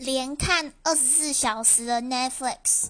连看二十四小时的 netflix